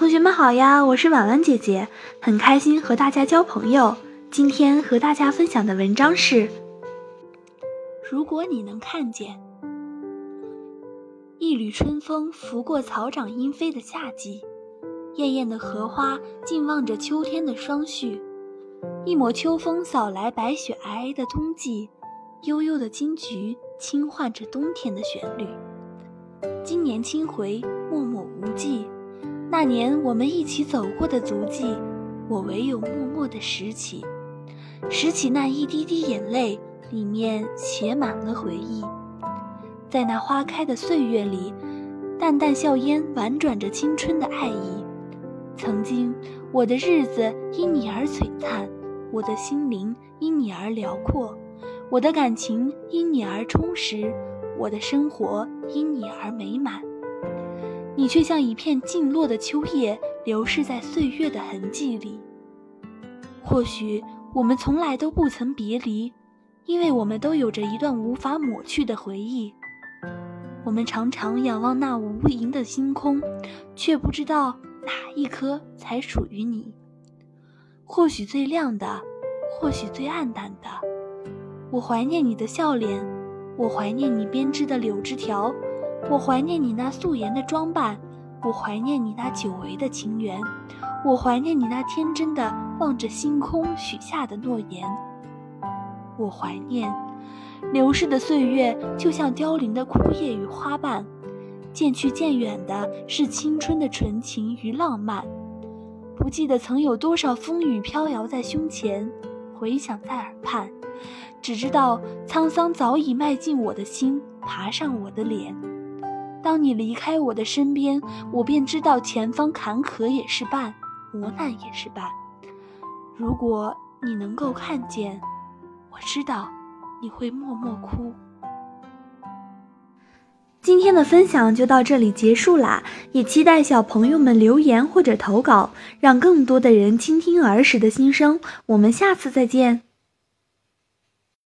同学们好呀，我是婉婉姐姐，很开心和大家交朋友。今天和大家分享的文章是：如果你能看见，一缕春风拂过草长莺飞的夏季，艳艳的荷花静望着秋天的霜絮，一抹秋风扫来白雪皑皑的冬季，悠悠的金菊轻唤着冬天的旋律。今年轻回，默默无际。那年我们一起走过的足迹，我唯有默默地拾起，拾起那一滴滴眼泪，里面写满了回忆。在那花开的岁月里，淡淡笑烟婉转着青春的爱意。曾经，我的日子因你而璀璨，我的心灵因你而辽阔，我的感情因你而充实，我的生活因你而美满。你却像一片静落的秋叶，流逝在岁月的痕迹里。或许我们从来都不曾别离，因为我们都有着一段无法抹去的回忆。我们常常仰望那无垠的星空，却不知道哪一颗才属于你。或许最亮的，或许最暗淡的。我怀念你的笑脸，我怀念你编织的柳枝条。我怀念你那素颜的装扮，我怀念你那久违的情缘，我怀念你那天真的望着星空许下的诺言。我怀念流逝的岁月，就像凋零的枯叶与花瓣，渐去渐远的是青春的纯情与浪漫。不记得曾有多少风雨飘摇在胸前，回响在耳畔，只知道沧桑早已迈进我的心，爬上我的脸。当你离开我的身边，我便知道前方坎坷也是伴，磨难也是伴。如果你能够看见，我知道你会默默哭。今天的分享就到这里结束啦，也期待小朋友们留言或者投稿，让更多的人倾听儿时的心声。我们下次再见。